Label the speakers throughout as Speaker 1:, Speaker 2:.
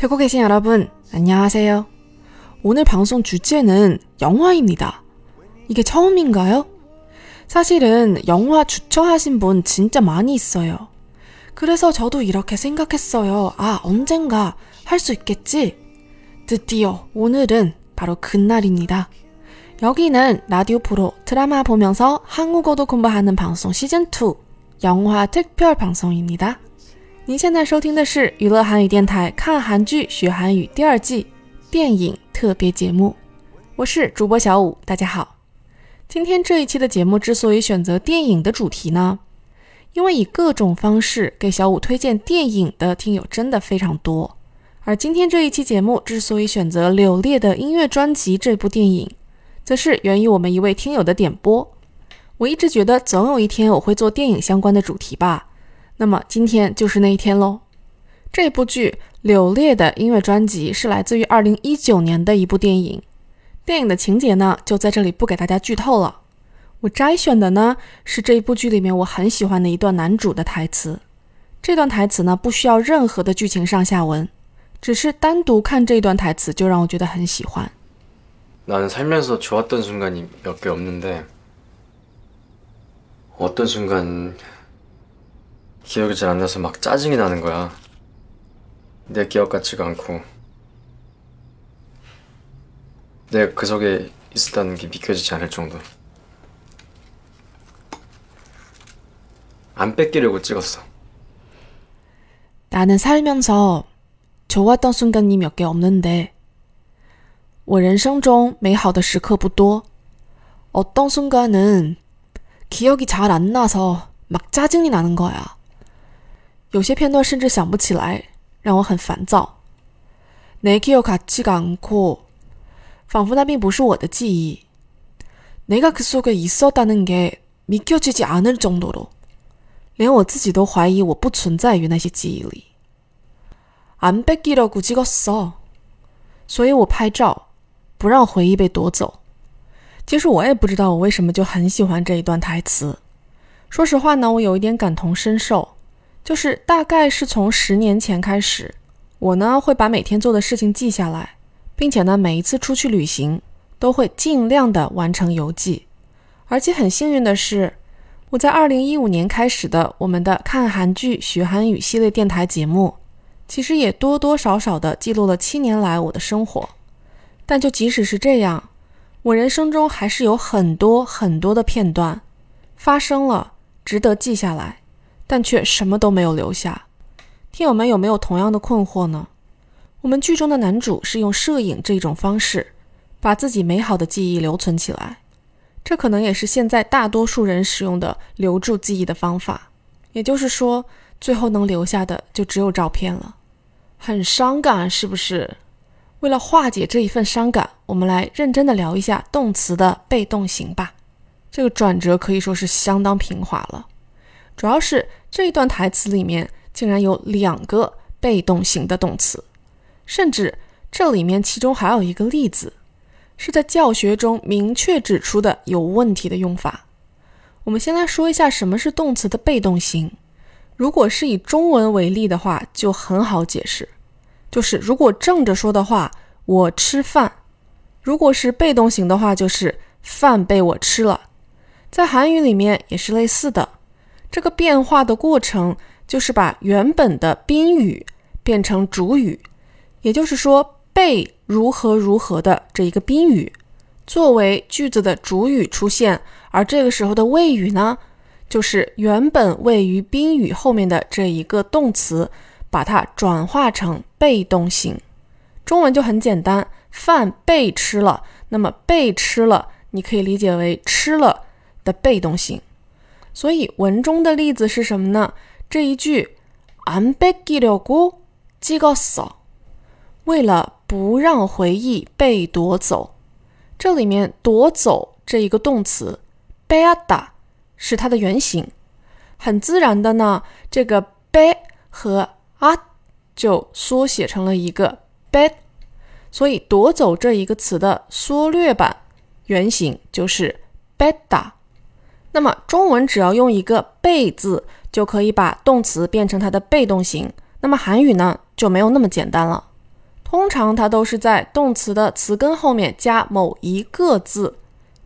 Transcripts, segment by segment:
Speaker 1: 태국계신 여러분 안녕하세요 오늘 방송 주제는 영화입니다 이게 처음인가요? 사실은 영화 추천하신 분 진짜 많이 있어요. 그래서 저도 이렇게 생각했어요. 아, 언젠가 할 수 있겠지? 드디어 오늘은 바로 그날입니다. 여기는 라디오 프로 드라마 보면서 한국어도 공부하는 방송 시즌2 영화 특별 방송입니다. 您现在收听的是娱乐韩语电台看韩剧学韩语第二季电影特别节目，我是主播小五，大家好。今天这一期的节目之所以选择电影的主题呢，因为以各种方式给小五推荐电影的听友真的非常多。而今天这一期节目之所以选择《柳烈的音乐专辑》这部电影，则是源于我们一位听友的点播。我一直觉得总有一天我会做电影相关的主题吧，那么今天就是那一天喽。这部剧《柳烈的音乐专辑》是来自于2019年的一部电影。电影的情节呢，就在这里不给大家剧透了。我摘选的呢是这一部剧里面我很喜欢的一段男主的台词。这段台词呢不需要任何的剧情上下文，只是单独看这段台词就让我觉得很喜欢。
Speaker 2: 나는살면서좋았던순간이몇개없는데어떤순간 기억이잘안나서막짜증이나는거야내기억같지가않고
Speaker 1: 내가그속에있었다는게믿겨지지않을정도안뺏기려고찍었어나는살면서좋았던순간이몇개없는데我人生中美好的时刻不多。어떤순간은기억이잘안나서막짜증이나는거야 有些片段甚至想不起来，让我很烦躁。내기억같지가않고仿佛那并不是我的记忆。내가그속에있었다는게믿겨지지않을정도로连我自己都怀疑我不存在于那些记忆里。안뺏기려고찍었어所以我拍照，不让回忆被夺走。其实我也不知道我为什么就很喜欢这一段台词。说实话呢，我有一点感同身受， 就是大概是从十年前开始，我呢会把每天做的事情记下来。并且呢，每一次出去旅行都会尽量的完成游记，而且很幸运的是，我在二零一五年开始的我们的看韩剧学韩语系列电台节目，其实也多多少少的记录了七年来我的生活。但就即使是这样，我人生中还是有很多很多的片段发生了，值得记下来，但却什么都没有留下。听友们有没有同样的困惑呢？我们剧中的男主是用摄影这种方式，把自己美好的记忆留存起来。这可能也是现在大多数人使用的留住记忆的方法。也就是说，最后能留下的就只有照片了。很伤感，是不是？为了化解这一份伤感，我们来认真的聊一下动词的被动型吧。这个转折可以说是相当平滑了。主要是这一段台词里面竟然有两个被动型的动词。甚至这里面其中还有一个例子，是在教学中明确指出的有问题的用法。我们先来说一下什么是动词的被动型。如果是以中文为例的话，就很好解释，就是如果正着说的话，我吃饭；如果是被动型的话，就是饭被我吃了。在韩语里面也是类似的，这个变化的过程就是把原本的宾语变成主语。也就是说，被如何如何的这一个宾语作为句子的主语出现，而这个时候的谓语呢，就是原本位于宾语后面的这一个动词，把它转化成被动型。中文就很简单，饭被吃了，那么被吃了，你可以理解为吃了的被动型。所以文中的例子是什么呢？这一句안뺏기려고찍었어为了不让回忆被夺走，这里面“夺走”这一个动词 b e d a 是它的原型。很自然的呢，这个 “be” 和 “a” 就缩写成了一个 “bed”，所以“夺走”这一个词的缩略版原型就是 b e d a ”。那么中文只要用一个“被”字，就可以把动词变成它的被动型。那么韩语呢，就没有那么简单了。通常它都是在动词的词根后面加某一个字，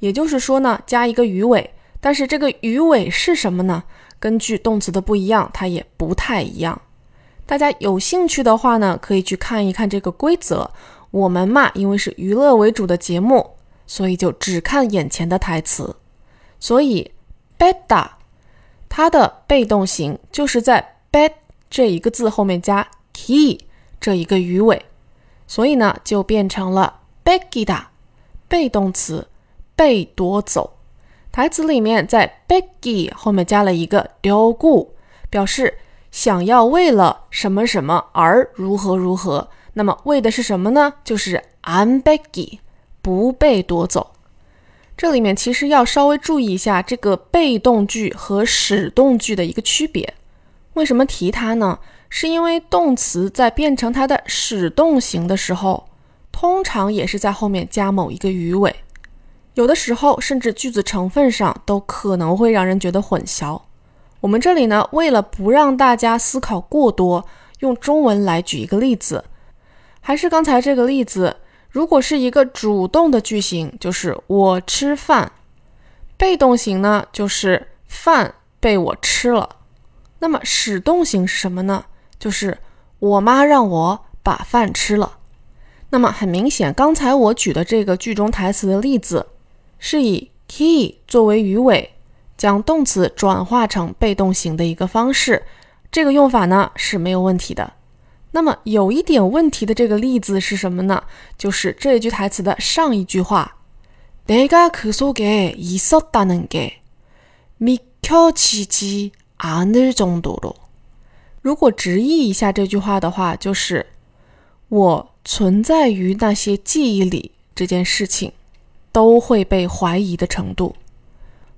Speaker 1: 也就是说呢，加一个鱼尾。但是这个鱼尾是什么呢？根据动词的不一样，它也不太一样。大家有兴趣的话呢，可以去看一看这个规则。我们嘛，因为是娱乐为主的节目，所以就只看眼前的台词。所以 beta 它的被动型就是在 bet 这一个字后面加 key 这一个鱼尾，所以呢就变成了 begida 被动词被夺走。台词里面在 Becky 后面加了一个 dogu，表示想要为了什么什么而如何如何。那么为的是什么呢？就是 I'm Becky，不被夺走。这里面其实要稍微注意一下这个被动句和使动句的一个区别。为什么提它呢？是因为动词在变成它的使动型的时候，通常也是在后面加某一个鱼尾。有的时候，甚至句子成分上都可能会让人觉得混淆。我们这里呢，为了不让大家思考过多，用中文来举一个例子。还是刚才这个例子，如果是一个主动的句型，就是我吃饭；被动型呢，就是饭被我吃了。那么使动型是什么呢？就是我妈让我把饭吃了。那么很明显，刚才我举的这个句中台词的例子。是以 key 作为鱼尾，将动词转化成被动型的一个方式。这个用法呢是没有问题的。那么有一点问题的这个例子是什么呢？就是这一句台词的上一句话。내가그속에있었다는게믿겨지지않을정도로如果直译一下这句话的话，就是我存在于那些记忆里这件事情。都会被怀疑的程度。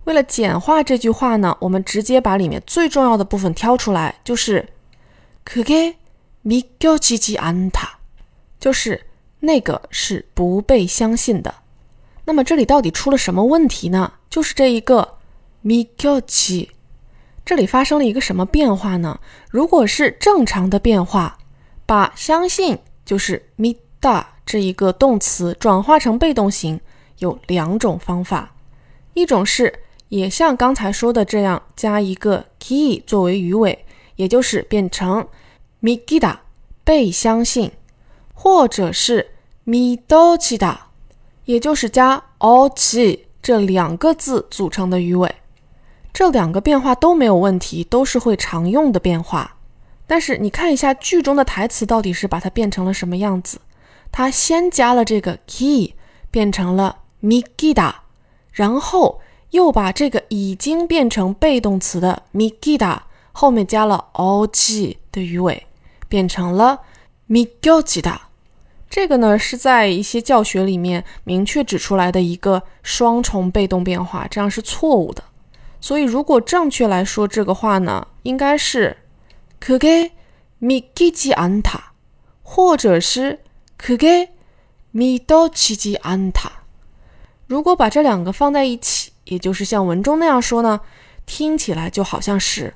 Speaker 1: 为了简化这句话呢，我们直接把里面最重要的部分挑出来，就是그게 믿겨지지않 다， 就是那个是不被相信的。那么这里到底出了什么问题呢？就是这一个믿겨 지， 这里发生了一个什么变化呢？如果是正常的变化，把相信就是믿다这一个动词转化成被动型。有两种方法，一种是也像刚才说的这样，加一个 key 作为鱼尾，也就是变成 migida 被相信，或者是 midochida，也就是加 ochi 这两个字组成的鱼尾。这两个变化都没有问题，都是会常用的变化。但是你看一下句中的台词到底是把它变成了什么样子？它先加了这个 key，变成了。migida，然后又把这个已经变成被动词的 migida 后面加了 ochi 的鱼尾，变成了 migojida。这个呢是在一些教学里面明确指出来的一个双重被动变化，这样是错误的。所以如果正确来说这个话呢，应该是 kage migiji anta，或者是 kage midochiji anta。如果把这两个放在一起，也就是像文中那样说呢，听起来就好像是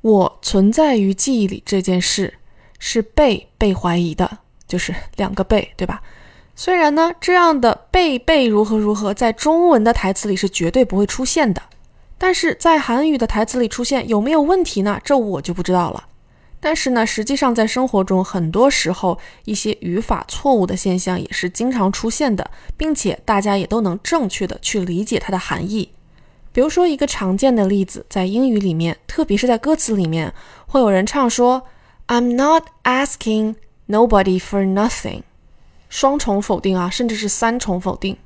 Speaker 1: 我存在于记忆里这件事是被被怀疑的，就是两个被，对吧？虽然呢，这样的被被如何如何，在中文的台词里是绝对不会出现的，但是在韩语的台词里出现有没有问题呢？这我就不知道了。但是呢，实际上在生活中，很多时候一些语法错误的现象也是经常出现的，并且大家也都能正确的去理解它的含义。比如说一个常见的例子，在英语里面，特别是在歌词里面，会有人唱说 "I'm not asking nobody for nothing"，双重否定啊，甚至是三重否定。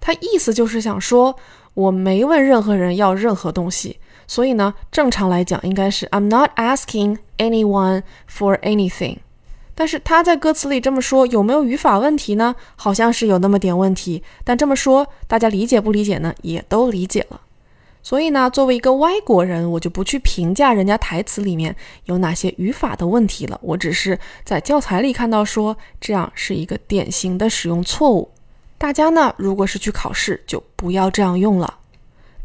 Speaker 1: 它意思就是想说，我没问任何人要任何东西。所以呢，正常来讲应该是 I'm not asking anyone for anything。但是他在歌词里这么说，有没有语法问题呢？好像是有那么点问题。但这么说，大家理解不理解呢？也都理解了。所以呢，作为一个外国人，我就不去评价人家台词里面有哪些语法的问题了。我只是在教材里看到说这样是一个典型的使用错误。大家呢，如果是去考试，就不要这样用了。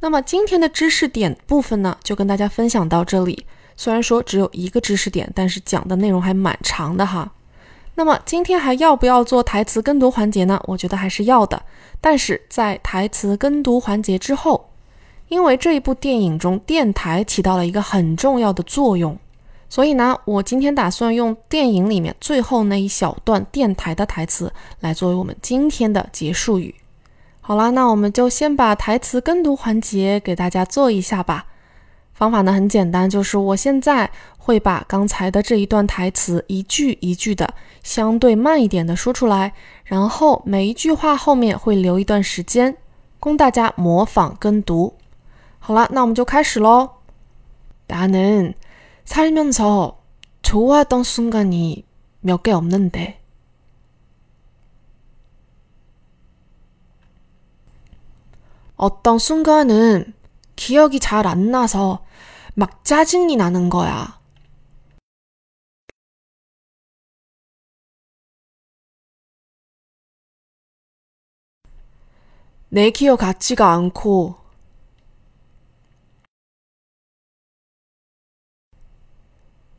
Speaker 1: 那么今天的知识点部分呢，就跟大家分享到这里。虽然说只有一个知识点，但是讲的内容还蛮长的哈。那么今天还要不要做台词跟读环节呢？我觉得还是要的。但是在台词跟读环节之后，因为这一部电影中电台起到了一个很重要的作用，所以呢，我今天打算用电影里面最后那一小段电台的台词来作为我们今天的结束语。好啦，那我们就先把台词跟读环节给大家做一下吧。方法呢很简单，就是我现在会把刚才的这一段台词一句一句的相对慢一点的说出来，然后每一句话后面会留一段时间供大家模仿跟读。 好了，那我们就开始喽。나는살면서좋아던순간이몇개없는데어떤순간은 기억이 잘 안 나서 막 짜증이 나는 거야. 내 기억 같지가 않고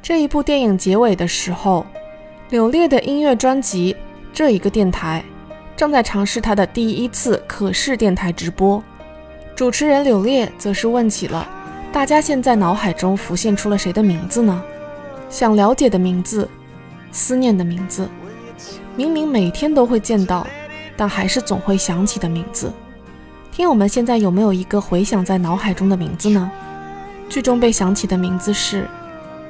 Speaker 1: 这一部电影结尾的时候，《柳烈的音乐专辑》这一个电台正在尝试他的第一次可视电台直播，主持人柳烈则是问起了大家现在脑海中浮现出了谁的名字呢？想了解的名字，思念的名字，明明每天都会见到，但还是总会想起的名字。听友们现在有没有一个回想在脑海中的名字呢？剧中被想起的名字是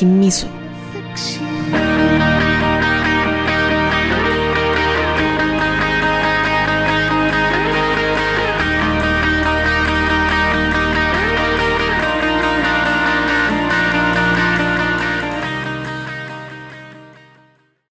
Speaker 1: κοιμήσω.